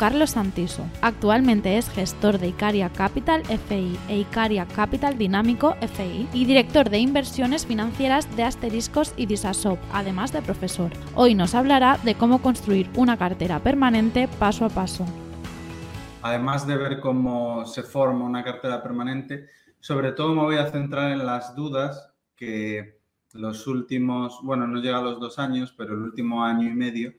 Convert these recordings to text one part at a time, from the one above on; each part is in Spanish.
Carlos Santiso. Actualmente es gestor de Icaria Capital FI e Icaria Capital Dinámico FI y director de inversiones financieras de Asteriscos y Disasop, además de profesor. Hoy nos hablará de cómo construir una cartera permanente paso a paso. Además de ver cómo se forma una cartera permanente, sobre todo me voy a centrar en las dudas que los últimos, bueno, no llega a los dos años, pero el último año y medio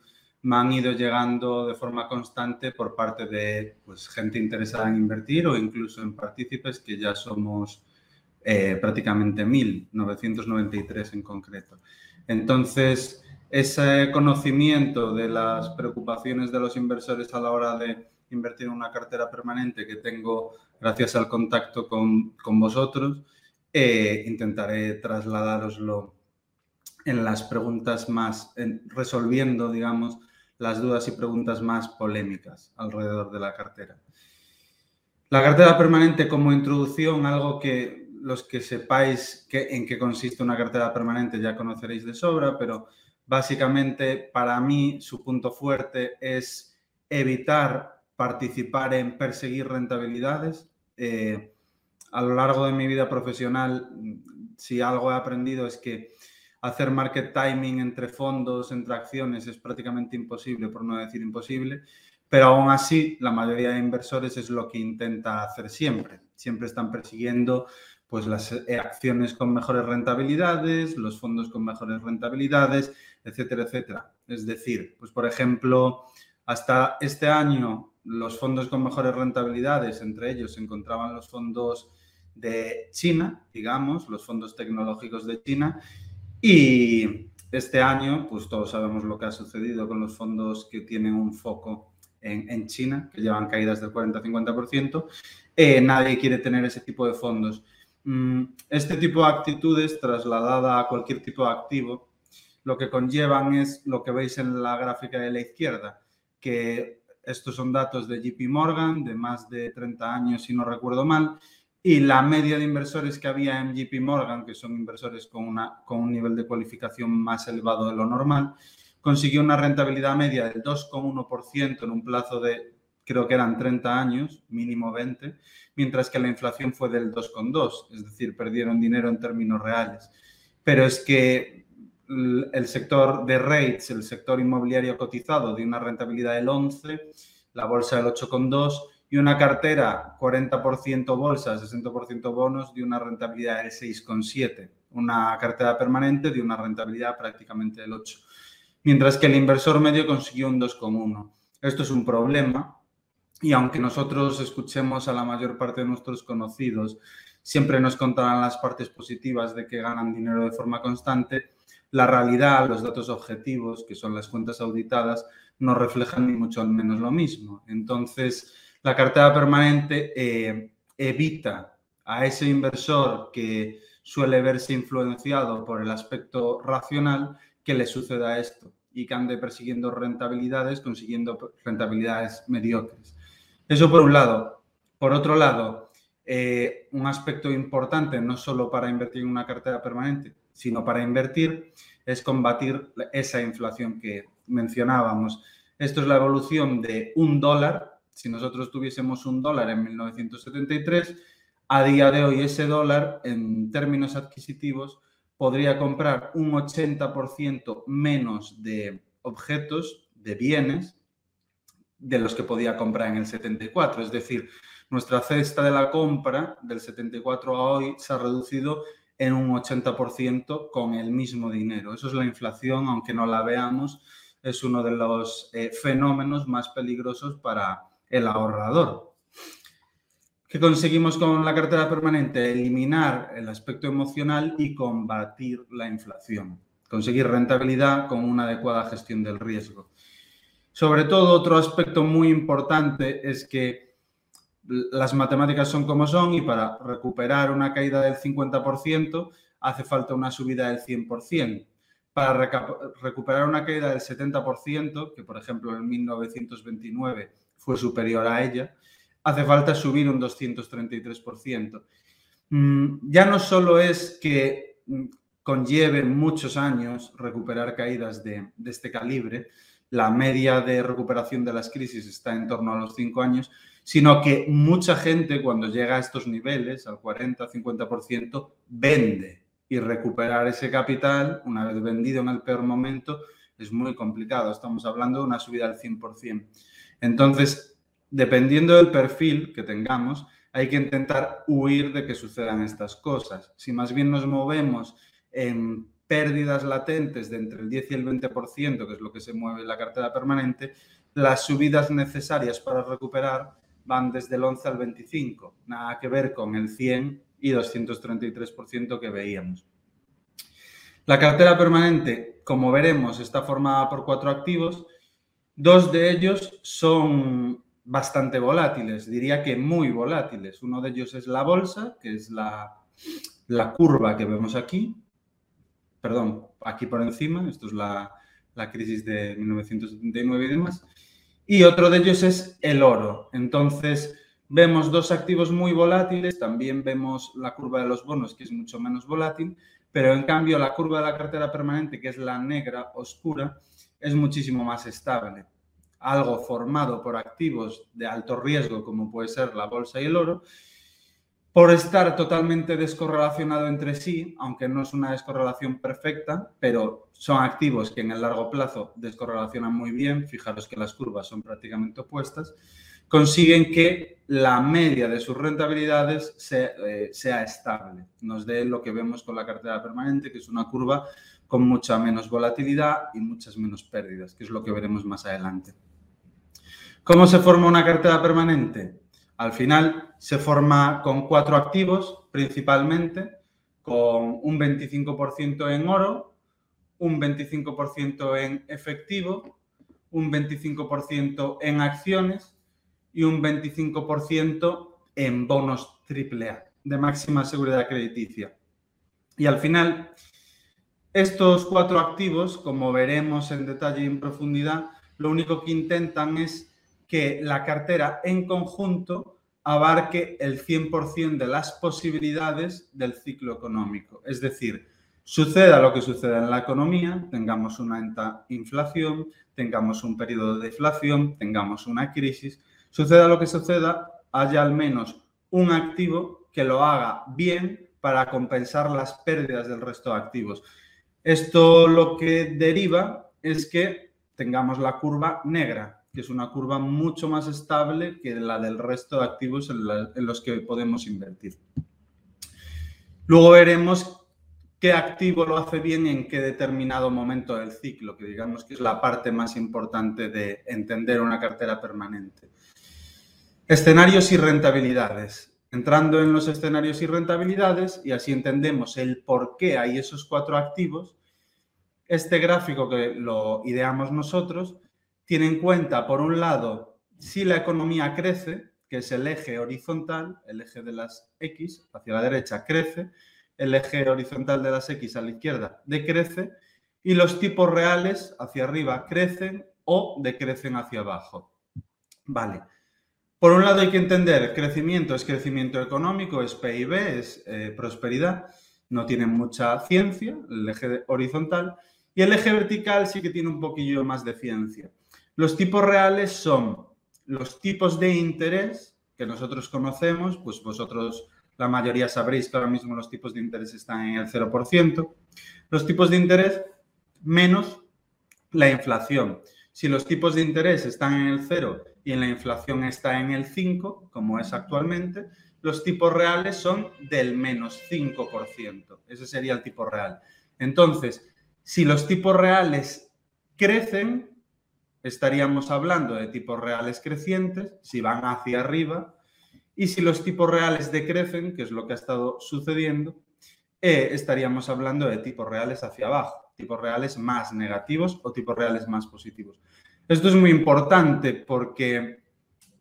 me han ido llegando de forma constante por parte de pues, gente interesada en invertir o incluso en partícipes que ya somos eh, prácticamente 1.993 en concreto. Entonces, ese conocimiento de las preocupaciones de los inversores a la hora de invertir en una cartera permanente que tengo gracias al contacto con, vosotros, eh, intentaré trasladaroslo en las preguntas más, resolviendo, digamos, las dudas y preguntas más polémicas alrededor de la cartera. La cartera permanente como introducción, algo que los que sepáis en qué consiste una cartera permanente ya conoceréis de sobra, pero básicamente para mí su punto fuerte es evitar participar en perseguir rentabilidades. Eh, a lo largo de mi vida profesional, si algo he aprendido es que hacer market timing entre fondos, entre acciones es prácticamente imposible, por no decir imposible, pero aún así la mayoría de inversores es lo que intenta hacer siempre. Siempre están persiguiendo pues las eh, acciones con mejores rentabilidades, los fondos con mejores rentabilidades, etcétera, etcétera. Es decir, pues por ejemplo, hasta este año los fondos con mejores rentabilidades, entre ellos se encontraban los fondos de China, digamos, los fondos tecnológicos de China, y este año, pues todos sabemos lo que ha sucedido con los fondos que tienen un foco en, China, que llevan caídas del 40-50%. Eh, nadie quiere tener ese tipo de fondos. Mm, este tipo de actitudes, trasladada a cualquier tipo de activo, lo que conllevan es lo que veis en la gráfica de la izquierda, que estos son datos de JP Morgan, de más de 30 años, si no recuerdo mal, y la media de inversores que había en JP Morgan, que son inversores con, una, con un nivel de cualificación más elevado de lo normal, consiguió una rentabilidad media del 2,1% en un plazo de, creo que eran 30 años, mínimo 20, mientras que la inflación fue del 2,2%, es decir, perdieron dinero en términos reales. Pero es que el sector de rates, el sector inmobiliario cotizado, de una rentabilidad del 11%, la bolsa del 8,2%, y una cartera 40% bolsa, 60% bonos de una rentabilidad del 6,7. Una cartera permanente de una rentabilidad prácticamente del 8. Mientras que el inversor medio consiguió un 2,1. Esto es un problema y aunque nosotros escuchemos a la mayor parte de nuestros conocidos, siempre nos contarán las partes positivas de que ganan dinero de forma constante, la realidad, los datos objetivos, que son las cuentas auditadas, no reflejan ni mucho menos lo mismo. Entonces, la cartera permanente eh, evita a ese inversor que suele verse influenciado por el aspecto racional que le suceda esto y que ande persiguiendo rentabilidades, consiguiendo rentabilidades mediocres. Eso por un lado. Por otro lado, eh, un aspecto importante no solo para invertir en una cartera permanente, sino para invertir, es combatir esa inflación que mencionábamos. Esto es la evolución de un dólar si nosotros tuviésemos un dólar en 1973, a día de hoy ese dólar, en términos adquisitivos, podría comprar un 80% menos de objetos, de bienes, de los que podía comprar en el 74. Es decir, nuestra cesta de la compra del 74 a hoy se ha reducido en un 80% con el mismo dinero. Eso es la inflación, aunque no la veamos, es uno de los eh, fenómenos más peligrosos para, el ahorrador. ¿Qué conseguimos con la cartera permanente? Eliminar el aspecto emocional y combatir la inflación. Conseguir rentabilidad con una adecuada gestión del riesgo. Sobre todo, otro aspecto muy importante es que las matemáticas son como son y para recuperar una caída del 50% hace falta una subida del 100%. para recuperar una caída del 70%, que por ejemplo en 1929 fue superior a ella, hace falta subir un 233%. Mm, ya no solo es que mm, conlleve muchos años recuperar caídas de, este calibre, la media de recuperación de las crisis está en torno a los cinco años, sino que mucha gente cuando llega a estos niveles, al 40-50%, vende y recuperar ese capital, una vez vendido en el peor momento, es muy complicado. Estamos hablando de una subida al 100%. Entonces, dependiendo del perfil que tengamos, hay que intentar huir de que sucedan estas cosas. Si más bien nos movemos en pérdidas latentes de entre el 10 y el 20%, que es lo que se mueve en la cartera permanente, las subidas necesarias para recuperar van desde el 11 al 25, nada que ver con el 100 y 233% que veíamos. La cartera permanente, como veremos, está formada por cuatro activos. Dos de ellos son bastante volátiles, diría que muy volátiles. Uno de ellos es la bolsa, que es la, la curva que vemos aquí. Perdón, aquí por encima, esto es la, la crisis de 1979 y demás y otro de ellos es el oro. Entonces, vemos dos activos muy volátiles, también vemos la curva de los bonos, que es mucho menos volátil, pero en cambio la curva de la cartera permanente, que es la negra oscura, es muchísimo más estable. Algo formado por activos de alto riesgo, como puede ser la bolsa y el oro, por estar totalmente descorrelacionado entre sí, aunque no es una descorrelación perfecta, pero son activos que en el largo plazo descorrelacionan muy bien, fijaros que las curvas son prácticamente opuestas, consiguen que la media de sus rentabilidades eh, sea estable, nos dé lo que vemos con la cartera permanente, que es una curva con mucha menos volatilidad y muchas menos pérdidas, que es lo que veremos más adelante. ¿Cómo se forma una cartera permanente? Al final se forma con cuatro activos principalmente, con un 25% en oro, un 25% en efectivo, un 25% en acciones y un 25% en bonos AAA de máxima seguridad crediticia. Y al final, estos cuatro activos, como veremos en detalle y en profundidad, lo único que intentan es que la cartera en conjunto abarque el 100% de las posibilidades del ciclo económico. Es decir, suceda lo que suceda en la economía, tengamos una alta inflación, tengamos un periodo de deflación, tengamos una crisis, suceda lo que suceda, haya al menos un activo que lo haga bien para compensar las pérdidas del resto de activos. Esto lo que deriva es que tengamos la curva negra, que es una curva mucho más estable que la del resto de activos en, los que podemos invertir. Luego veremos qué activo lo hace bien en qué determinado momento del ciclo, que digamos que es la parte más importante de entender una cartera permanente. Escenarios y rentabilidades. Entrando en los escenarios y rentabilidades, y así entendemos el por qué hay esos cuatro activos, este gráfico que lo ideamos nosotros tiene en cuenta, por un lado, si la economía crece, que es el eje horizontal, el eje de las X hacia la derecha crece, el eje horizontal de las X a la izquierda decrece y los tipos reales hacia arriba crecen o decrecen hacia abajo. Vale. Por un lado hay que entender, crecimiento es crecimiento económico, es PIB, es eh, prosperidad, no tiene mucha ciencia, el eje horizontal, y el eje vertical sí que tiene un poquillo más de ciencia. Los tipos reales son los tipos de interés que nosotros conocemos, pues vosotros la mayoría sabréis que ahora mismo los tipos de interés están en el 0%, los tipos de interés menos la inflación. Si los tipos de interés están en el 0 y la inflación está en el 5, como es actualmente, los tipos reales son del menos 5%. Ese sería el tipo real. Entonces, si los tipos reales crecen, estaríamos hablando de tipos reales crecientes, si van hacia arriba, y si los tipos reales decrecen, que es lo que ha estado sucediendo, eh, estaríamos hablando de tipos reales hacia abajo, tipos reales más negativos o tipos reales más positivos. Esto es muy importante porque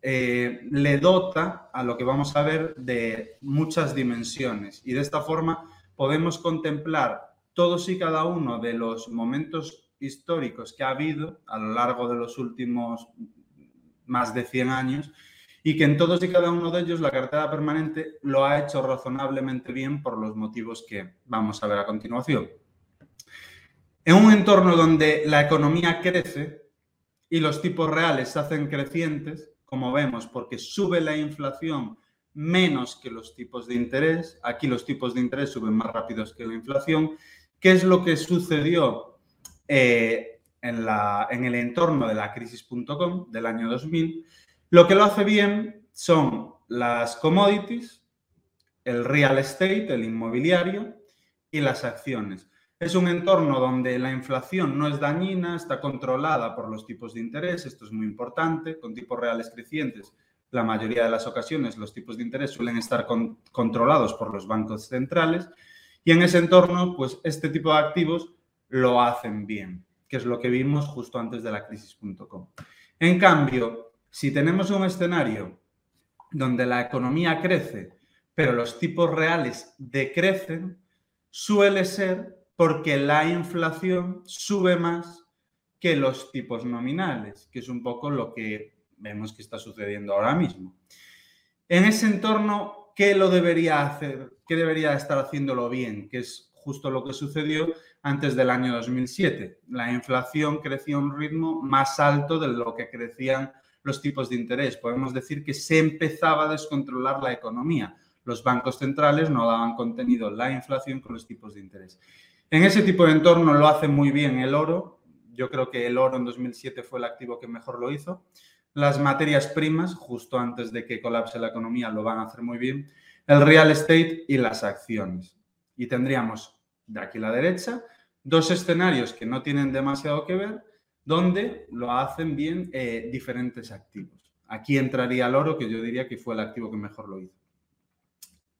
eh, le dota a lo que vamos a ver de muchas dimensiones y de esta forma podemos contemplar todos y cada uno de los momentos históricos que ha habido a lo largo de los últimos más de 100 años y que en todos y cada uno de ellos la cartera permanente lo ha hecho razonablemente bien por los motivos que vamos a ver a continuación. En un entorno donde la economía crece y los tipos reales se hacen crecientes, como vemos, porque sube la inflación menos que los tipos de interés, aquí los tipos de interés suben más rápidos que la inflación, ¿qué es lo que sucedió eh, en, la, en el entorno de la crisis.com del año 2000? Lo que lo hace bien son las commodities, el real estate, el inmobiliario y las acciones. Es un entorno donde la inflación no es dañina, está controlada por los tipos de interés, esto es muy importante, con tipos reales crecientes. La mayoría de las ocasiones los tipos de interés suelen estar controlados por los bancos centrales y en ese entorno, pues este tipo de activos lo hacen bien, que es lo que vimos justo antes de la crisis.com. En cambio, si tenemos un escenario donde la economía crece, pero los tipos reales decrecen, suele ser porque la inflación sube más que los tipos nominales, que es un poco lo que vemos que está sucediendo ahora mismo. En ese entorno, ¿qué lo debería hacer? ¿Qué debería estar haciéndolo bien? Que es justo lo que sucedió antes del año 2007. La inflación creció a un ritmo más alto de lo que crecían los tipos de interés. Podemos decir que se empezaba a descontrolar la economía. Los bancos centrales no daban contenido la inflación con los tipos de interés. En ese tipo de entorno lo hace muy bien el oro. Yo creo que el oro en 2007 fue el activo que mejor lo hizo. Las materias primas, justo antes de que colapse la economía, lo van a hacer muy bien. El real estate y las acciones. Y tendríamos de aquí a la derecha dos escenarios que no tienen demasiado que ver donde lo hacen bien eh, diferentes activos. Aquí entraría el oro, que yo diría que fue el activo que mejor lo hizo.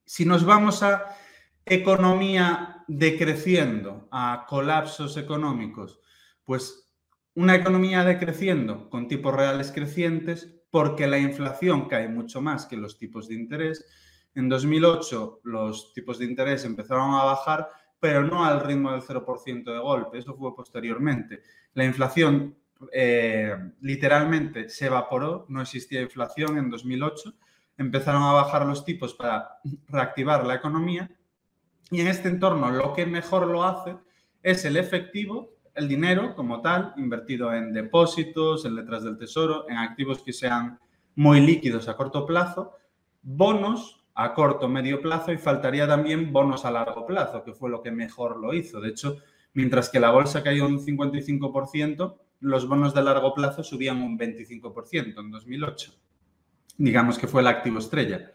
Si nos vamos a economía decreciendo, a colapsos económicos, pues una economía decreciendo con tipos reales crecientes porque la inflación cae mucho más que los tipos de interés. En 2008 los tipos de interés empezaron a bajar, pero no al ritmo del 0% de golpe, eso fue posteriormente. La inflación eh, literalmente se evaporó, no existía inflación en 2008, empezaron a bajar los tipos para reactivar la economía y en este entorno lo que mejor lo hace es el efectivo, el dinero como tal, invertido en depósitos, en letras del tesoro, en activos que sean muy líquidos a corto plazo, bonos a corto, medio plazo y faltaría también bonos a largo plazo, que fue lo que mejor lo hizo. De hecho, mientras que la bolsa cayó un 55%, los bonos de largo plazo subían un 25% en 2008. Digamos que fue el activo estrella.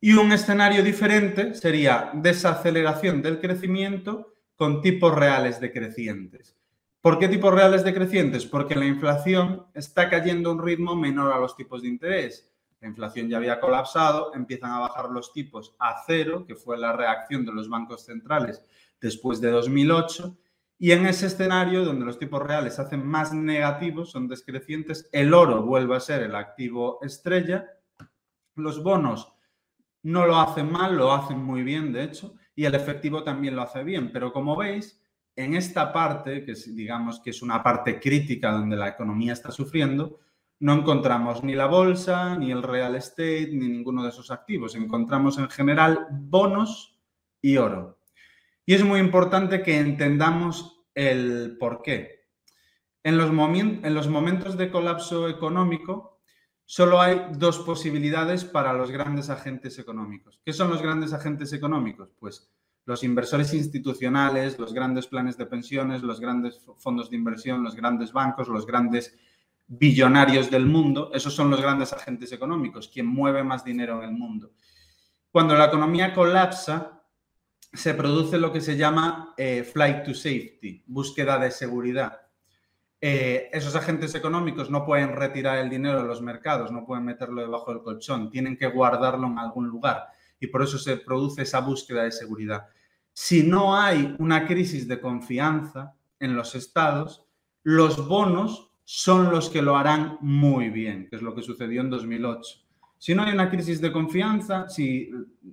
Y un escenario diferente sería desaceleración del crecimiento con tipos reales decrecientes. ¿Por qué tipos reales decrecientes? Porque la inflación está cayendo a un ritmo menor a los tipos de interés la inflación ya había colapsado, empiezan a bajar los tipos a cero, que fue la reacción de los bancos centrales después de 2008, y en ese escenario donde los tipos reales se hacen más negativos, son descrecientes, el oro vuelve a ser el activo estrella, los bonos no lo hacen mal, lo hacen muy bien, de hecho, y el efectivo también lo hace bien, pero como veis, en esta parte, que digamos que es una parte crítica donde la economía está sufriendo, no encontramos ni la bolsa, ni el real estate, ni ninguno de esos activos. Encontramos en general bonos y oro. Y es muy importante que entendamos el por qué. En los, en los momentos de colapso económico, solo hay dos posibilidades para los grandes agentes económicos. ¿Qué son los grandes agentes económicos? Pues los inversores institucionales, los grandes planes de pensiones, los grandes fondos de inversión, los grandes bancos, los grandes billonarios del mundo, esos son los grandes agentes económicos, quien mueve más dinero en el mundo. Cuando la economía colapsa, se produce lo que se llama eh, flight to safety, búsqueda de seguridad. Eh, esos agentes económicos no pueden retirar el dinero de los mercados, no pueden meterlo debajo del colchón, tienen que guardarlo en algún lugar y por eso se produce esa búsqueda de seguridad. Si no hay una crisis de confianza en los estados, los bonos son los que lo harán muy bien, que es lo que sucedió en 2008. Si no hay una crisis de confianza, si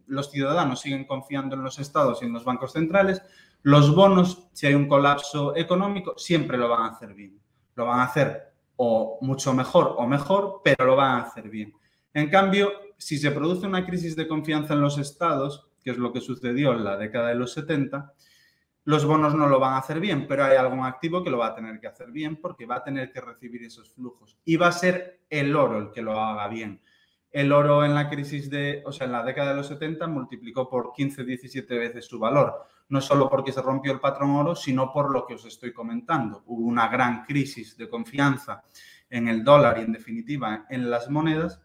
los ciudadanos siguen confiando en los estados y en los bancos centrales, Los bonos, si hay un colapso económico, siempre lo van a hacer bien. Lo van a hacer o mucho mejor o mejor, pero lo van a hacer bien. En cambio, si se produce una crisis de confianza en los estados, que es lo que sucedió en la década de los 70, los bonos no lo van a hacer bien, pero hay algún activo que lo va a tener que hacer bien porque va a tener que recibir esos flujos. Y va a ser el oro el que lo haga bien. El oro en la crisis de, o sea, en la década de los 70 multiplicó por 15, 17 veces su valor. No solo porque se rompió el patrón oro, sino por lo que os estoy comentando. Hubo una gran crisis de confianza en el dólar y en definitiva en las monedas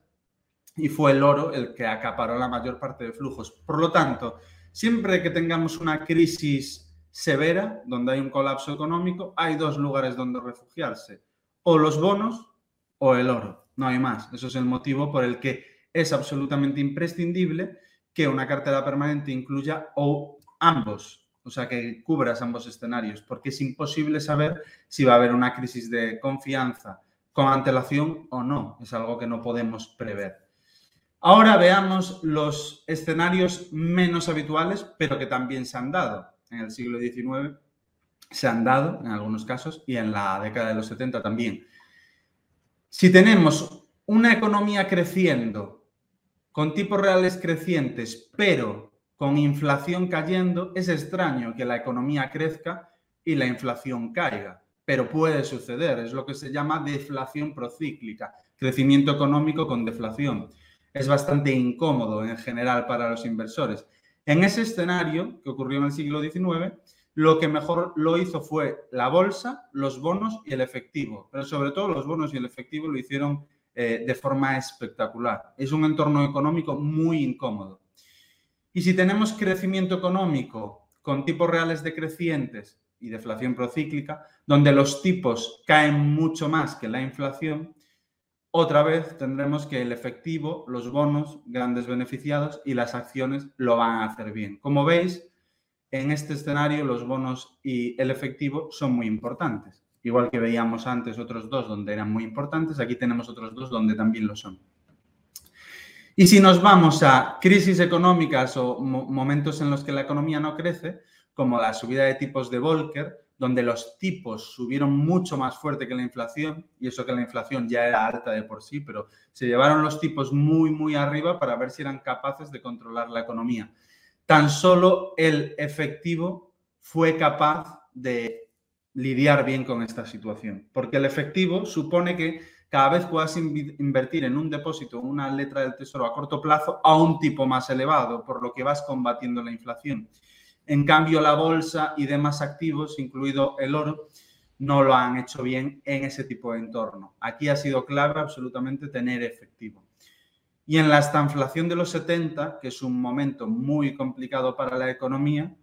y fue el oro el que acaparó la mayor parte de flujos. Por lo tanto, siempre que tengamos una crisis severa, donde hay un colapso económico, hay dos lugares donde refugiarse, o los bonos o el oro, no hay más. Eso es el motivo por el que es absolutamente imprescindible que una cartera permanente incluya o ambos, o sea, que cubras ambos escenarios, porque es imposible saber si va a haber una crisis de confianza con antelación o no, es algo que no podemos prever. Ahora veamos los escenarios menos habituales, pero que también se han dado en el siglo XIX se han dado en algunos casos y en la década de los 70 también. Si tenemos una economía creciendo, con tipos reales crecientes, pero con inflación cayendo, es extraño que la economía crezca y la inflación caiga, pero puede suceder, es lo que se llama deflación procíclica, crecimiento económico con deflación. Es bastante incómodo en general para los inversores. En ese escenario que ocurrió en el siglo XIX, lo que mejor lo hizo fue la bolsa, los bonos y el efectivo. Pero sobre todo los bonos y el efectivo lo hicieron eh, de forma espectacular. Es un entorno económico muy incómodo. Y si tenemos crecimiento económico con tipos reales decrecientes y deflación procíclica, donde los tipos caen mucho más que la inflación, otra vez tendremos que el efectivo, los bonos, grandes beneficiados y las acciones lo van a hacer bien. Como veis, en este escenario los bonos y el efectivo son muy importantes. Igual que veíamos antes otros dos donde eran muy importantes, aquí tenemos otros dos donde también lo son. Y si nos vamos a crisis económicas o momentos en los que la economía no crece, como la subida de tipos de Volcker, donde los tipos subieron mucho más fuerte que la inflación, y eso que la inflación ya era alta de por sí, pero se llevaron los tipos muy, muy arriba para ver si eran capaces de controlar la economía. Tan solo el efectivo fue capaz de lidiar bien con esta situación, porque el efectivo supone que cada vez puedas invertir en un depósito, una letra del tesoro a corto plazo a un tipo más elevado, por lo que vas combatiendo la inflación. En cambio, la bolsa y demás activos, incluido el oro, no lo han hecho bien en ese tipo de entorno. Aquí ha sido clave absolutamente tener efectivo. Y en la estanflación de los 70, que es un momento muy complicado para la economía,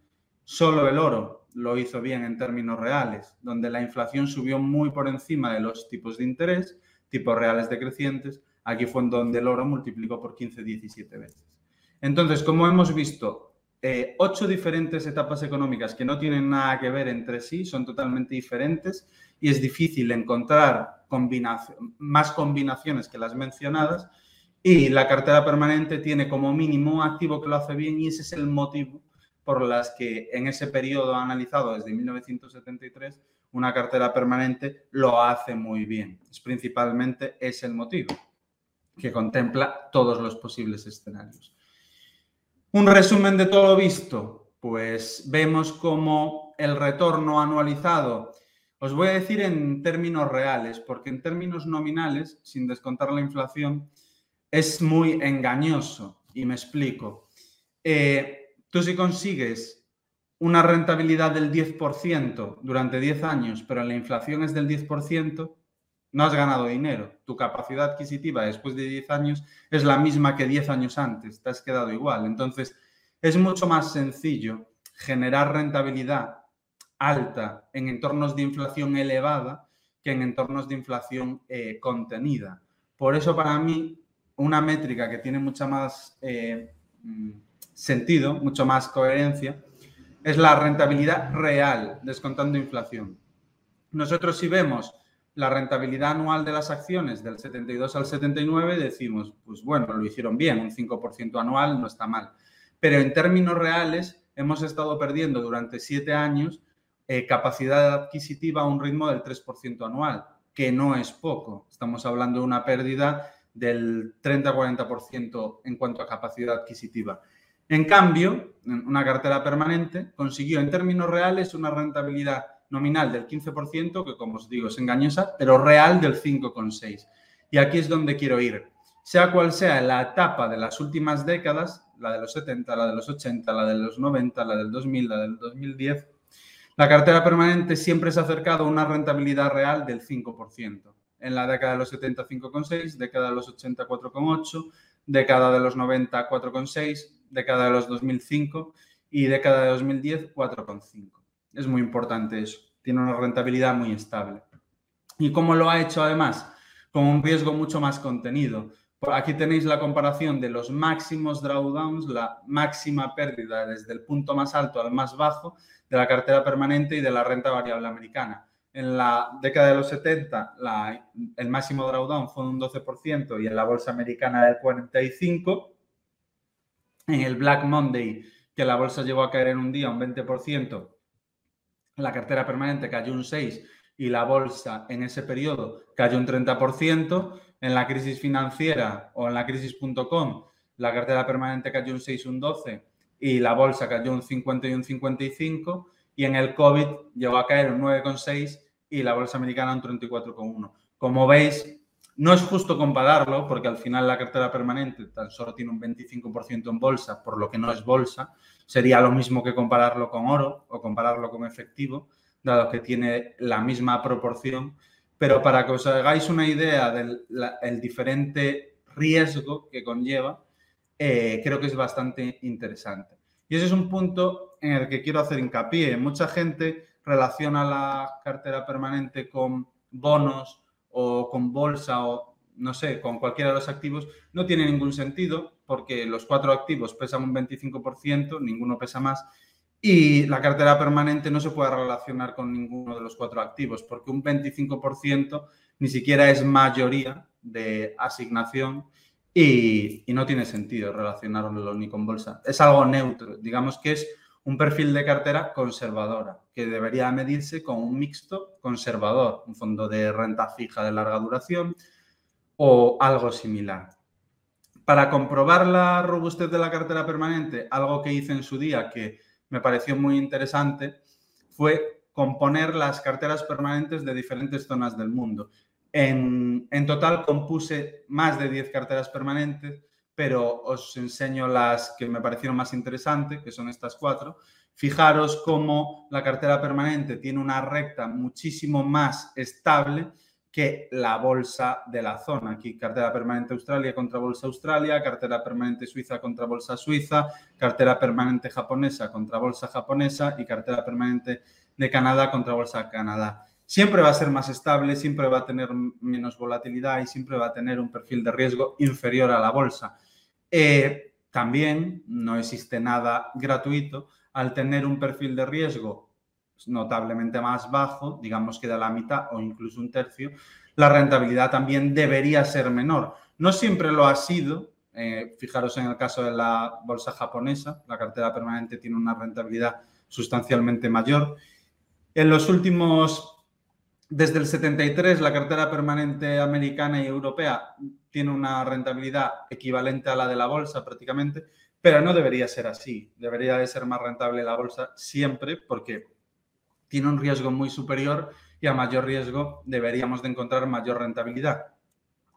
solo el oro lo hizo bien en términos reales, donde la inflación subió muy por encima de los tipos de interés, tipos reales decrecientes. Aquí fue en donde el oro multiplicó por 15, 17 veces. Entonces, como hemos visto, eh, ocho diferentes etapas económicas que no tienen nada que ver entre sí, son totalmente diferentes y es difícil encontrar más combinaciones que las mencionadas. Y la cartera permanente tiene como mínimo un activo que lo hace bien y ese es el motivo por las que en ese periodo analizado desde 1973 una cartera permanente lo hace muy bien. Es principalmente es el motivo que contempla todos los posibles escenarios. Un resumen de todo lo visto, pues vemos como el retorno anualizado, os voy a decir en términos reales, porque en términos nominales, sin descontar la inflación, es muy engañoso. Y me explico. Eh, tú si consigues una rentabilidad del 10% durante 10 años, pero la inflación es del 10%, no has ganado dinero. Tu capacidad adquisitiva después de 10 años es la misma que 10 años antes, te has quedado igual. Entonces, es mucho más sencillo generar rentabilidad alta en entornos de inflación elevada que en entornos de inflación eh, contenida. Por eso, para mí, una métrica que tiene mucha más eh, mm, sentido, mucho más coherencia, es la rentabilidad real, descontando inflación. Nosotros si vemos la rentabilidad anual de las acciones del 72 al 79, decimos, pues bueno, lo hicieron bien, un 5% anual no está mal. Pero en términos reales, hemos estado perdiendo durante siete años eh, capacidad adquisitiva a un ritmo del 3% anual, que no es poco. Estamos hablando de una pérdida del 30-40% en cuanto a capacidad adquisitiva. En cambio, una cartera permanente consiguió en términos reales una rentabilidad nominal del 15%, que como os digo es engañosa, pero real del 5,6%. Y aquí es donde quiero ir. Sea cual sea la etapa de las últimas décadas, la de los 70, la de los 80, la de los 90, la del 2000, la del 2010, la cartera permanente siempre se ha acercado a una rentabilidad real del 5%. En la década de los 70, 5,6, década de los 80, 4,8, década de los 90, 4,6, década de los 2005 y década de 2010, 4,5. Es muy importante eso. Tiene una rentabilidad muy estable. ¿Y cómo lo ha hecho además? Con un riesgo mucho más contenido. Aquí tenéis la comparación de los máximos drawdowns, la máxima pérdida desde el punto más alto al más bajo de la cartera permanente y de la renta variable americana. En la década de los 70 el máximo drawdown fue un 12% y en la bolsa americana del 45%. En el Black Monday, que la bolsa llegó a caer en un día un 20%, la cartera permanente cayó un 6% y la bolsa en ese periodo cayó un 30%. En la crisis financiera o en la crisis.com, la cartera permanente cayó un 6, un 12 y la bolsa cayó un 50 y un 55. Y en el COVID llegó a caer un 9,6 y la bolsa americana un 34,1. Como veis, no es justo compararlo porque al final la cartera permanente tan solo tiene un 25% en bolsa, por lo que no es bolsa. Sería lo mismo que compararlo con oro o compararlo con efectivo, dado que tiene la misma proporción. Pero para que os hagáis una idea del diferente riesgo que conlleva, eh, creo que es bastante interesante. Y ese es un punto en el que quiero hacer hincapié. Mucha gente relaciona la cartera permanente con bonos o con bolsa o no sé, con cualquiera de los activos, no tiene ningún sentido porque los cuatro activos pesan un 25%, ninguno pesa más, y la cartera permanente no se puede relacionar con ninguno de los cuatro activos porque un 25% ni siquiera es mayoría de asignación y, y no tiene sentido relacionarlo ni con bolsa. Es algo neutro, digamos que es un perfil de cartera conservadora, que debería medirse con un mixto conservador, un fondo de renta fija de larga duración o algo similar. Para comprobar la robustez de la cartera permanente, algo que hice en su día que me pareció muy interesante fue componer las carteras permanentes de diferentes zonas del mundo. En, en total compuse más de 10 carteras permanentes pero os enseño las que me parecieron más interesantes, que son estas cuatro. Fijaros cómo la cartera permanente tiene una recta muchísimo más estable que la bolsa de la zona. Aquí cartera permanente Australia contra bolsa Australia, cartera permanente Suiza contra bolsa Suiza, cartera permanente japonesa contra bolsa japonesa y cartera permanente de Canadá contra bolsa Canadá. Siempre va a ser más estable, siempre va a tener menos volatilidad y siempre va a tener un perfil de riesgo inferior a la bolsa. Eh, también no existe nada gratuito. Al tener un perfil de riesgo notablemente más bajo, digamos que de la mitad o incluso un tercio, la rentabilidad también debería ser menor. No siempre lo ha sido. Eh, fijaros en el caso de la bolsa japonesa, la cartera permanente tiene una rentabilidad sustancialmente mayor. En los últimos desde el 73, la cartera permanente americana y europea tiene una rentabilidad equivalente a la de la bolsa prácticamente, pero no debería ser así. Debería de ser más rentable la bolsa siempre porque tiene un riesgo muy superior y a mayor riesgo deberíamos de encontrar mayor rentabilidad.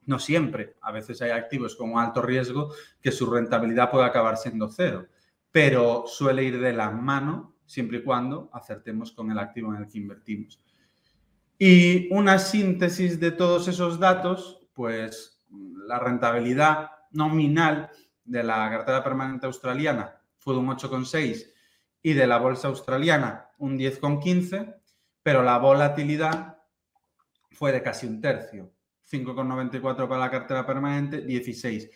No siempre. A veces hay activos con alto riesgo que su rentabilidad puede acabar siendo cero, pero suele ir de la mano siempre y cuando acertemos con el activo en el que invertimos. Y una síntesis de todos esos datos, pues la rentabilidad nominal de la cartera permanente australiana fue de un 8,6 y de la bolsa australiana un 10,15, pero la volatilidad fue de casi un tercio, 5,94 para la cartera permanente, 16.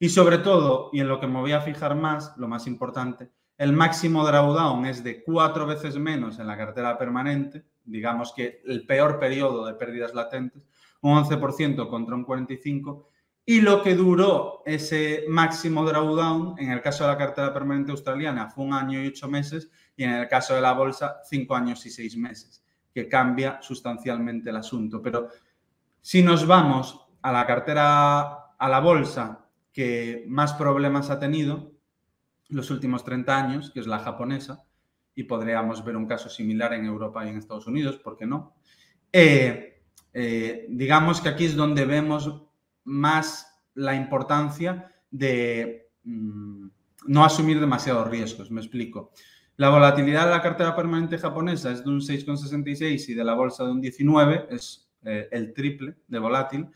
Y sobre todo, y en lo que me voy a fijar más, lo más importante, el máximo drawdown es de cuatro veces menos en la cartera permanente, digamos que el peor periodo de pérdidas latentes, un 11% contra un 45%, Y lo que duró ese máximo drawdown, en el caso de la cartera permanente australiana, fue un año y ocho meses, y en el caso de la bolsa, cinco años y seis meses, que cambia sustancialmente el asunto. Pero si nos vamos a la cartera, a la bolsa que más problemas ha tenido los últimos 30 años, que es la japonesa, y podríamos ver un caso similar en Europa y en Estados Unidos, ¿por qué no? Eh, eh, digamos que aquí es donde vemos más la importancia de mm, no asumir demasiados riesgos, me explico. La volatilidad de la cartera permanente japonesa es de un 6,66 y de la bolsa de un 19, es eh, el triple de volátil,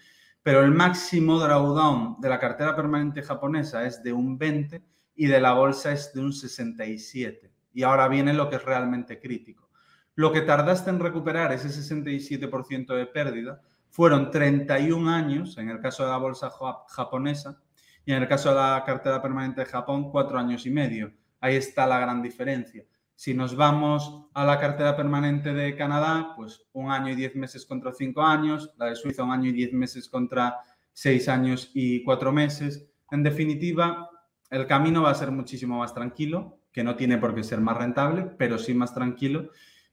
pero el máximo drawdown de la cartera permanente japonesa es de un 20 y de la bolsa es de un 67. Y ahora viene lo que es realmente crítico. Lo que tardaste en recuperar ese 67% de pérdida fueron 31 años, en el caso de la bolsa japonesa, y en el caso de la cartera permanente de Japón, cuatro años y medio. Ahí está la gran diferencia. Si nos vamos a la cartera permanente de Canadá, pues un año y diez meses contra cinco años, la de Suiza un año y diez meses contra seis años y cuatro meses. En definitiva, el camino va a ser muchísimo más tranquilo, que no tiene por qué ser más rentable, pero sí más tranquilo.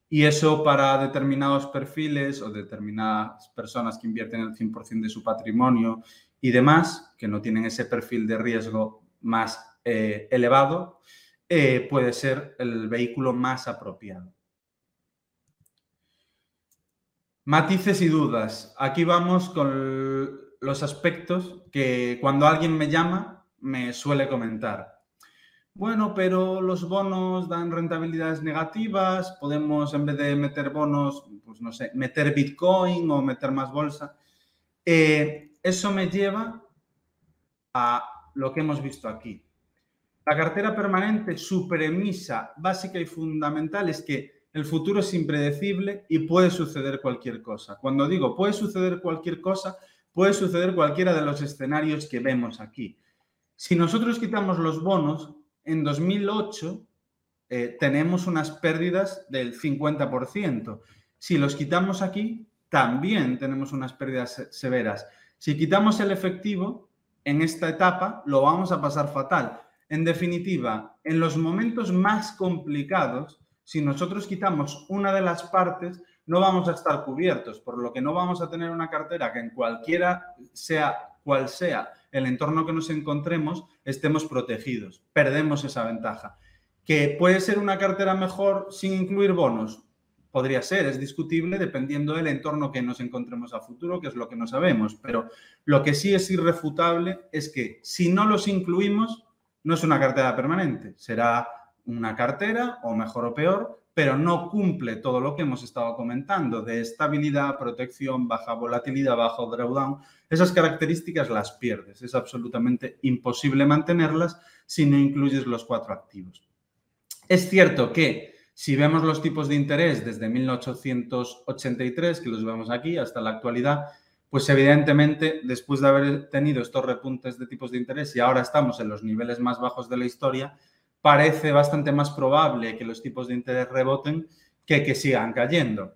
Y eso para determinados perfiles o determinadas personas que invierten el 100% de su patrimonio y demás, que no tienen ese perfil de riesgo más eh, elevado, eh, puede ser el vehículo más apropiado. Matices y dudas. Aquí vamos con los aspectos que cuando alguien me llama me suele comentar. Bueno, pero los bonos dan rentabilidades negativas, podemos en vez de meter bonos, pues no sé, meter Bitcoin o meter más bolsa. Eh, eso me lleva a lo que hemos visto aquí. La cartera permanente, su premisa básica y fundamental es que el futuro es impredecible y puede suceder cualquier cosa. Cuando digo puede suceder cualquier cosa, puede suceder cualquiera de los escenarios que vemos aquí. Si nosotros quitamos los bonos, en 2008 eh, tenemos unas pérdidas del 50%. Si los quitamos aquí, también tenemos unas pérdidas severas. Si quitamos el efectivo, en esta etapa lo vamos a pasar fatal. En definitiva, en los momentos más complicados, si nosotros quitamos una de las partes, no vamos a estar cubiertos, por lo que no vamos a tener una cartera que en cualquiera sea cual sea el entorno que nos encontremos, estemos protegidos. Perdemos esa ventaja. ¿Que puede ser una cartera mejor sin incluir bonos? Podría ser, es discutible dependiendo del entorno que nos encontremos a futuro, que es lo que no sabemos. Pero lo que sí es irrefutable es que si no los incluimos, no es una cartera permanente. Será una cartera, o mejor o peor, pero no cumple todo lo que hemos estado comentando de estabilidad, protección, baja volatilidad, bajo drawdown. Esas características las pierdes. Es absolutamente imposible mantenerlas si no incluyes los cuatro activos. Es cierto que si vemos los tipos de interés desde 1883, que los vemos aquí, hasta la actualidad, pues evidentemente después de haber tenido estos repuntes de tipos de interés y ahora estamos en los niveles más bajos de la historia, parece bastante más probable que los tipos de interés reboten que que sigan cayendo.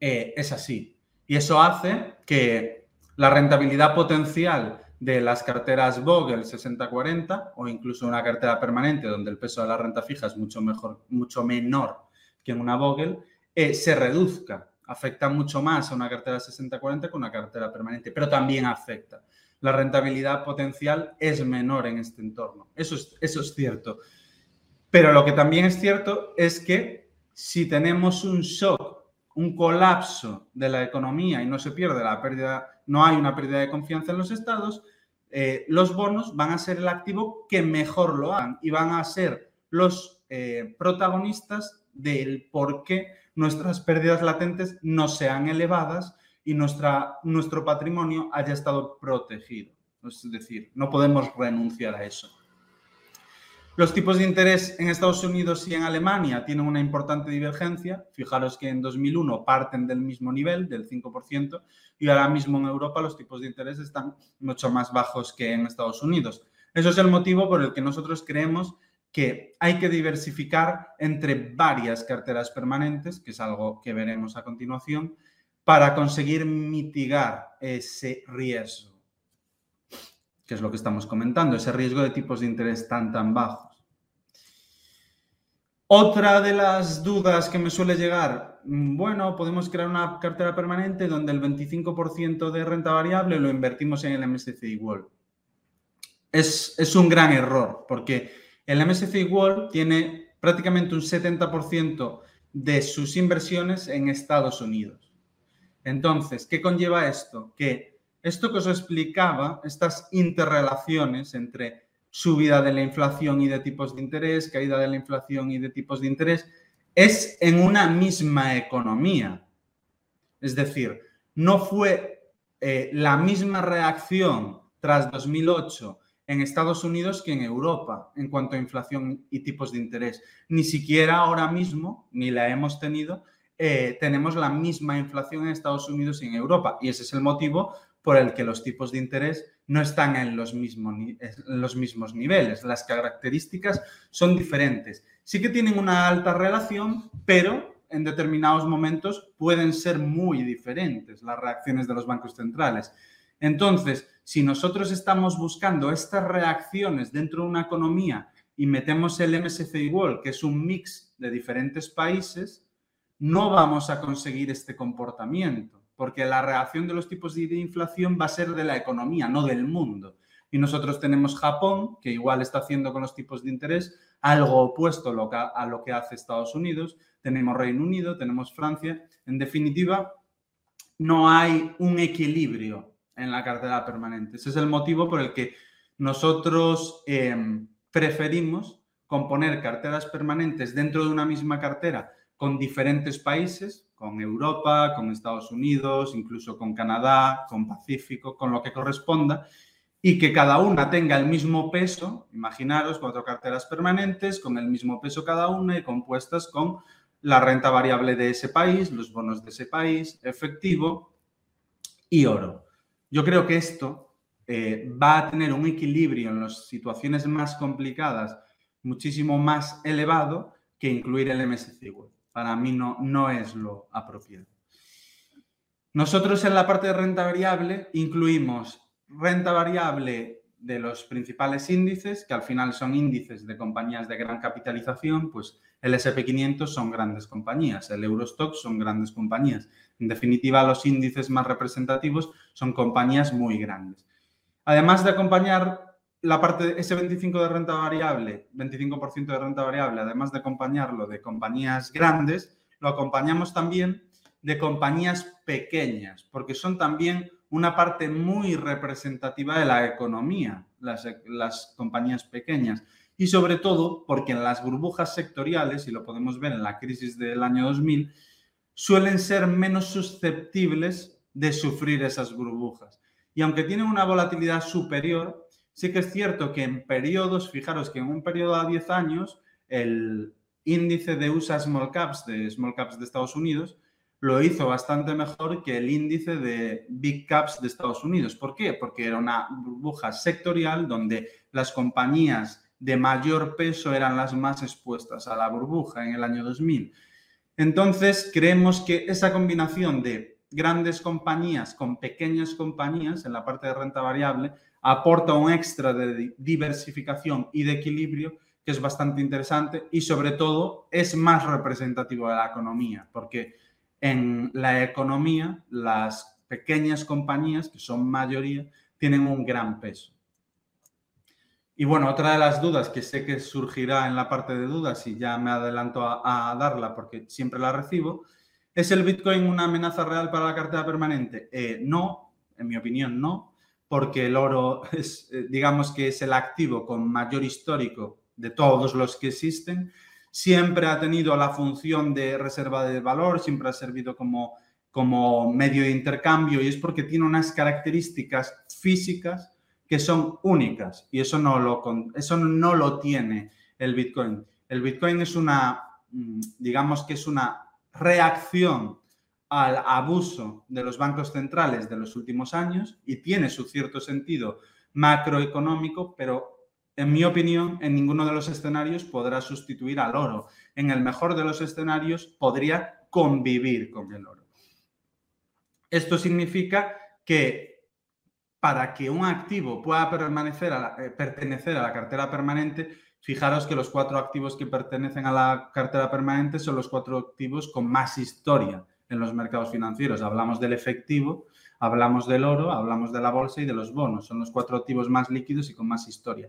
Eh, es así. Y eso hace que la rentabilidad potencial de las carteras Vogel 60-40 o incluso una cartera permanente donde el peso de la renta fija es mucho, mejor, mucho menor que en una Vogel, eh, se reduzca. Afecta mucho más a una cartera 60-40 que una cartera permanente, pero también afecta la rentabilidad potencial es menor en este entorno. Eso es, cierto. Pero lo que también es cierto es que si tenemos un shock, un colapso de la economía y no se pierde la pérdida, no hay una pérdida de confianza en los estados, eh, los bonos van a ser el activo que mejor lo hagan y van a ser los eh, protagonistas del por qué nuestras pérdidas latentes no sean elevadas y nuestra, nuestro patrimonio haya estado protegido. Es decir, no podemos renunciar a eso. Los tipos de interés en Estados Unidos y en Alemania tienen una importante divergencia. Fijaros que en 2001 parten del mismo nivel, del 5%, y ahora mismo en Europa los tipos de interés están mucho más bajos que en Estados Unidos. Eso es el motivo por el que nosotros creemos que hay que diversificar entre varias carteras permanentes, que es algo que veremos a continuación, para conseguir mitigar ese riesgo. que es lo que estamos comentando, ese riesgo de tipos de interés tan, tan bajos. Otra de las dudas que me suele llegar, mm, bueno, podemos crear una cartera permanente donde el 25% de renta variable lo invertimos en el MSCI World. Es, es un gran error porque el MSCI World tiene prácticamente un 70% de sus inversiones en Estados Unidos. Entonces, ¿qué conlleva esto? Que esto que os explicaba, estas interrelaciones entre subida de la inflación y de tipos de interés, caída de la inflación y de tipos de interés, es en una misma economía. Es decir, no fue eh, la misma reacción tras 2008 en Estados Unidos que en Europa en cuanto a inflación y tipos de interés. Ni siquiera ahora mismo, ni la hemos tenido, eh, tenemos la misma inflación en Estados Unidos y en Europa. Y ese es el motivo por el que los tipos de interés no están en los, mismos, los mismos niveles. Las características son diferentes. Sí que tienen una alta relación, pero en determinados momentos pueden ser muy diferentes las reacciones de los bancos centrales. Entonces, si nosotros estamos buscando estas reacciones dentro de una economía y metemos el MSCI World, que es un mix de diferentes países, no vamos a conseguir este comportamiento porque la reacción de los tipos de inflación va a ser de la economía, no del mundo. Y nosotros tenemos Japón, que igual está haciendo con los tipos de interés algo opuesto a lo que hace Estados Unidos, tenemos Reino Unido, tenemos Francia. En definitiva, no hay un equilibrio en la cartera permanente. Ese es el motivo por el que nosotros em, preferimos componer carteras permanentes dentro de una misma cartera con diferentes países con Europa, con Estados Unidos, incluso con Canadá, con Pacífico, con lo que corresponda, y que cada una tenga el mismo peso, imaginaros cuatro carteras permanentes con el mismo peso cada una y compuestas con la renta variable de ese país, los bonos de ese país, efectivo y oro. Yo creo que esto eh, va a tener un equilibrio en las situaciones más complicadas muchísimo más elevado que incluir el MSCI World para mí no, no es lo apropiado. Nosotros en la parte de renta variable incluimos renta variable de los principales índices, que al final son índices de compañías de gran capitalización, pues el SP500 son grandes compañías, el Eurostock son grandes compañías. En definitiva, los índices más representativos son compañías muy grandes. Además de acompañar la parte, ese 25 de renta variable, 25% de renta variable, además de acompañarlo de compañías grandes, lo acompañamos también de compañías pequeñas, porque son también una parte muy representativa de la economía, las, las compañías pequeñas. Y sobre todo porque en las burbujas sectoriales, y lo podemos ver en la crisis del año 2000, suelen ser menos susceptibles de sufrir esas burbujas. Y aunque tienen una volatilidad superior, Sí que es cierto que en periodos, fijaros que en un periodo a 10 años, el índice de USA Small Caps, de Small Caps de Estados Unidos, lo hizo bastante mejor que el índice de Big Caps de Estados Unidos. ¿Por qué? Porque era una burbuja sectorial donde las compañías de mayor peso eran las más expuestas a la burbuja en el año 2000. Entonces, creemos que esa combinación de grandes compañías con pequeñas compañías en la parte de renta variable aporta un extra de diversificación y de equilibrio que es bastante interesante y sobre todo es más representativo de la economía, porque en la economía las pequeñas compañías, que son mayoría, tienen un gran peso. Y bueno, otra de las dudas que sé que surgirá en la parte de dudas y ya me adelanto a, darla porque siempre la recibo, ¿es el Bitcoin una amenaza real para la cartera permanente? Eh, no, en mi opinión no, porque el oro es, eh, digamos que es el activo con mayor histórico de todos los que existen. Siempre ha tenido la función de reserva de valor, siempre ha servido como, como medio de intercambio y es porque tiene unas características físicas que son únicas y eso no lo, eso no lo tiene el Bitcoin. El Bitcoin es una, mm, digamos que es una reacción al abuso de los bancos centrales de los últimos años y tiene su cierto sentido macroeconómico, pero en mi opinión, en ninguno de los escenarios podrá sustituir al oro. En el mejor de los escenarios podría convivir con el oro. Esto significa que para que un activo pueda permanecer eh, pertenecer a la cartera permanente, fijaros que los cuatro activos que pertenecen a la cartera permanente son los cuatro activos con más historia en los mercados financieros. Hablamos del efectivo, hablamos del oro, hablamos de la bolsa y de los bonos. Son los cuatro activos más líquidos y con más historia.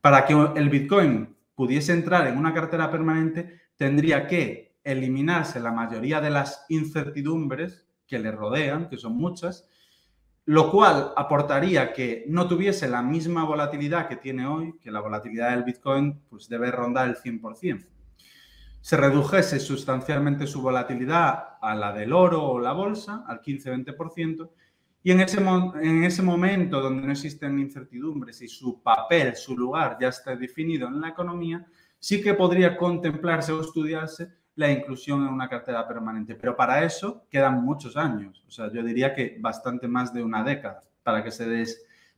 Para que el Bitcoin pudiese entrar en una cartera permanente, tendría que eliminarse la mayoría de las incertidumbres que le rodean, que son muchas, lo cual aportaría que no tuviese la misma volatilidad que tiene hoy, que la volatilidad del Bitcoin pues debe rondar el 100%. Se redujese sustancialmente su volatilidad a la del oro o la bolsa, al 15-20%, y en ese, en ese momento donde no existen incertidumbres y su papel, su lugar ya está definido en la economía, sí que podría contemplarse o estudiarse la inclusión en una cartera permanente. Pero para eso quedan muchos años. O sea, yo diría que bastante más de una década para que se dé,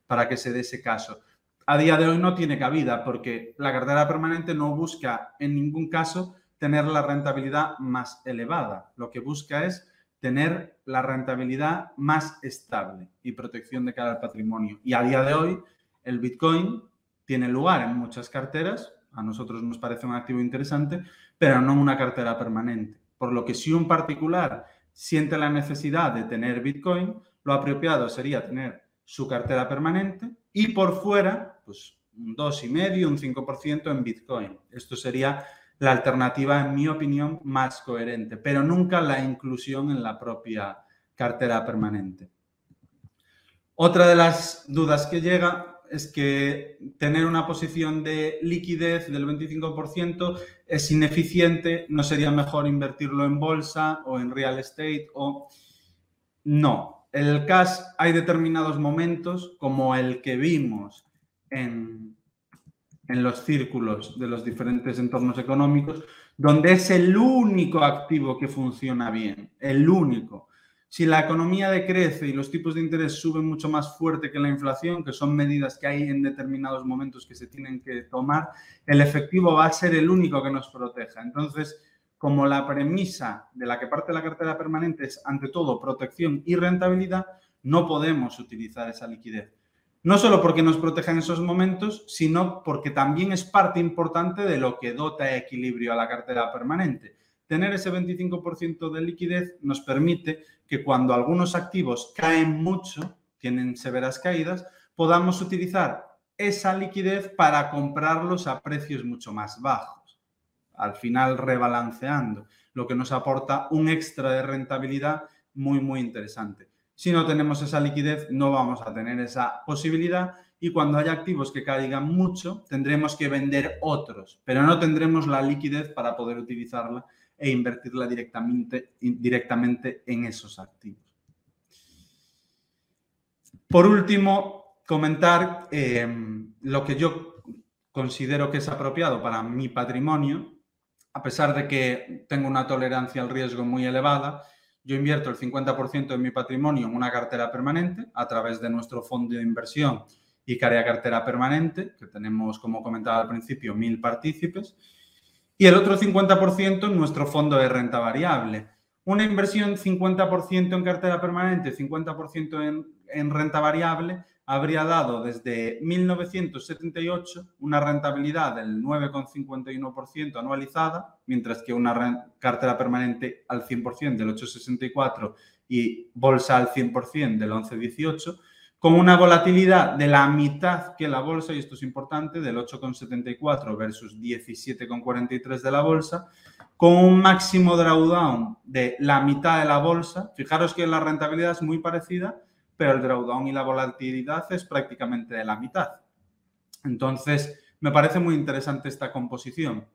para que se dé ese caso. A día de hoy no tiene cabida porque la cartera permanente no busca en ningún caso tener la rentabilidad más elevada. Lo que busca es tener la rentabilidad más estable y protección de cara al patrimonio. Y a día de hoy el Bitcoin tiene lugar en muchas carteras, a nosotros nos parece un activo interesante, pero no una cartera permanente. Por lo que si un particular siente la necesidad de tener Bitcoin, lo apropiado sería tener su cartera permanente y por fuera, pues un 2,5, un 5% en Bitcoin. Esto sería la alternativa, en mi opinión, más coherente, pero nunca la inclusión en la propia cartera permanente. Otra de las dudas que llega es que tener una posición de liquidez del 25% es ineficiente, no sería mejor invertirlo en bolsa o en real estate o no. El cash hay determinados momentos como el que vimos en en los círculos de los diferentes entornos económicos, donde es el único activo que funciona bien, el único. Si la economía decrece y los tipos de interés suben mucho más fuerte que la inflación, que son medidas que hay en determinados momentos que se tienen que tomar, el efectivo va a ser el único que nos proteja. Entonces, como la premisa de la que parte la cartera permanente es, ante todo, protección y rentabilidad, no podemos utilizar esa liquidez. No solo porque nos proteja en esos momentos, sino porque también es parte importante de lo que dota equilibrio a la cartera permanente. Tener ese 25% de liquidez nos permite que cuando algunos activos caen mucho, tienen severas caídas, podamos utilizar esa liquidez para comprarlos a precios mucho más bajos. Al final rebalanceando, lo que nos aporta un extra de rentabilidad muy, muy interesante. Si no tenemos esa liquidez, no vamos a tener esa posibilidad y cuando haya activos que caigan mucho, tendremos que vender otros, pero no tendremos la liquidez para poder utilizarla e invertirla directamente, directamente en esos activos. Por último, comentar eh, lo que yo considero que es apropiado para mi patrimonio, a pesar de que tengo una tolerancia al riesgo muy elevada, yo invierto el 50% de mi patrimonio en una cartera permanente a través de nuestro fondo de inversión y Carea Cartera Permanente, que tenemos, como comentaba al principio, mil partícipes, y el otro 50% en nuestro fondo de renta variable. Una inversión 50% en cartera permanente, 50% en, en renta variable, habría dado desde 1978 una rentabilidad del 9,51% anualizada, mientras que una cartera permanente al 100% del 8,64% y bolsa al 100% del 11,18%, con una volatilidad de la mitad que la bolsa, y esto es importante, del 8,74 versus 17,43 de la bolsa, con un máximo drawdown de la mitad de la bolsa. Fijaros que la rentabilidad es muy parecida, pero el drawdown y la volatilidad es prácticamente de la mitad. Entonces, me parece muy interesante esta composición.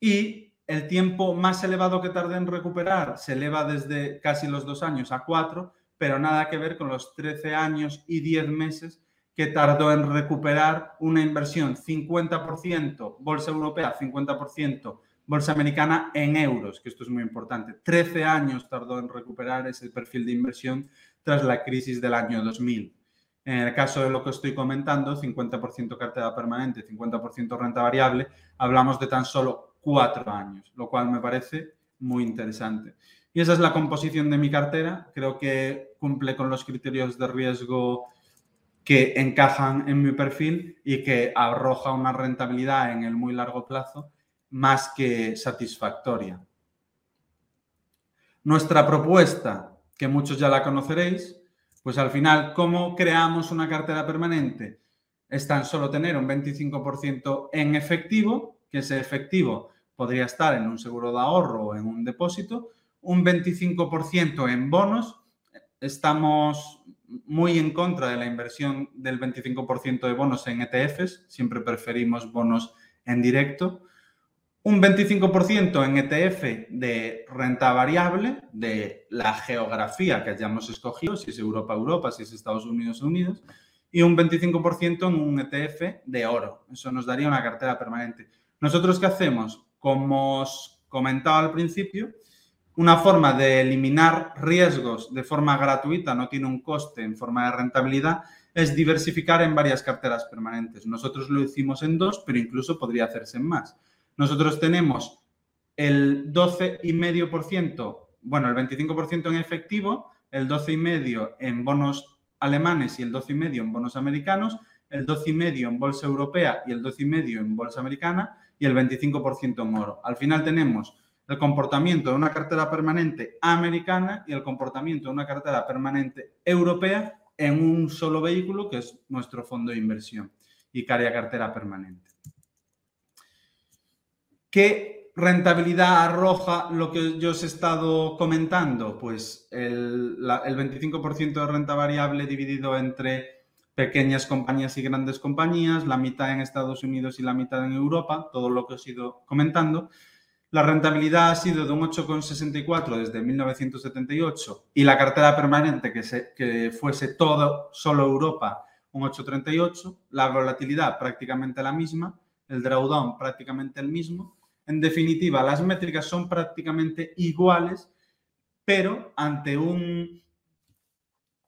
Y el tiempo más elevado que tarde en recuperar se eleva desde casi los dos años a cuatro, pero nada que ver con los 13 años y 10 meses que tardó en recuperar una inversión 50% bolsa europea, 50% bolsa americana en euros, que esto es muy importante. 13 años tardó en recuperar ese perfil de inversión tras la crisis del año 2000. En el caso de lo que estoy comentando, 50% cartera permanente, 50% renta variable, hablamos de tan solo cuatro años, lo cual me parece muy interesante. Y esa es la composición de mi cartera. Creo que cumple con los criterios de riesgo que encajan en mi perfil y que arroja una rentabilidad en el muy largo plazo más que satisfactoria. Nuestra propuesta, que muchos ya la conoceréis, pues al final, ¿cómo creamos una cartera permanente? Es tan solo tener un 25% en efectivo, que ese efectivo podría estar en un seguro de ahorro o en un depósito, un 25% en bonos. Estamos muy en contra de la inversión del 25% de bonos en ETFs, siempre preferimos bonos en directo. Un 25% en ETF de renta variable, de la geografía que hayamos escogido, si es Europa, Europa, si es Estados Unidos, Unidos, y un 25% en un ETF de oro. Eso nos daría una cartera permanente. ¿Nosotros qué hacemos? Como os comentaba al principio, una forma de eliminar riesgos de forma gratuita, no tiene un coste en forma de rentabilidad, es diversificar en varias carteras permanentes. Nosotros lo hicimos en dos, pero incluso podría hacerse en más. Nosotros tenemos el 12,5%, bueno, el 25% en efectivo, el 12,5% en bonos alemanes y el 12,5% en bonos americanos, el 12,5% en bolsa europea y el 12,5% en bolsa americana y el 25% en oro. Al final tenemos el comportamiento de una cartera permanente americana y el comportamiento de una cartera permanente europea en un solo vehículo, que es nuestro fondo de inversión, y Caria Cartera Permanente. ¿Qué rentabilidad arroja lo que yo os he estado comentando? Pues el, el 25% de renta variable dividido entre pequeñas compañías y grandes compañías, la mitad en Estados Unidos y la mitad en Europa, todo lo que os he ido comentando. La rentabilidad ha sido de un 8,64 desde 1978 y la cartera permanente que, se, que fuese todo, solo Europa, un 8,38. La volatilidad prácticamente la misma, el drawdown prácticamente el mismo. En definitiva, las métricas son prácticamente iguales, pero ante un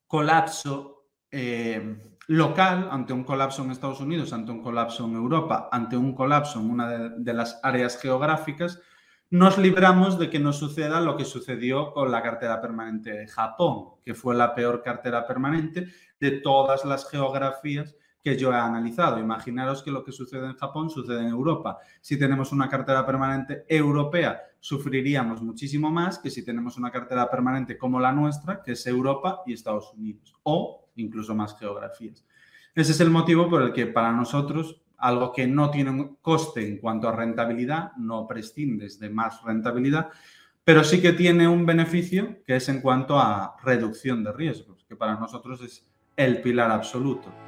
colapso eh, local, ante un colapso en Estados Unidos, ante un colapso en Europa, ante un colapso en una de, las áreas geográficas, nos libramos de que nos suceda lo que sucedió con la cartera permanente de Japón, que fue la peor cartera permanente de todas las geografías que yo he analizado. Imaginaros que lo que sucede en Japón sucede en Europa. Si tenemos una cartera permanente europea, sufriríamos muchísimo más que si tenemos una cartera permanente como la nuestra, que es Europa y Estados Unidos, o incluso más geografías. Ese es el motivo por el que para nosotros algo que no tiene un coste en cuanto a rentabilidad, no prescindes de más rentabilidad, pero sí que tiene un beneficio que es en cuanto a reducción de riesgos, que para nosotros es el pilar absoluto.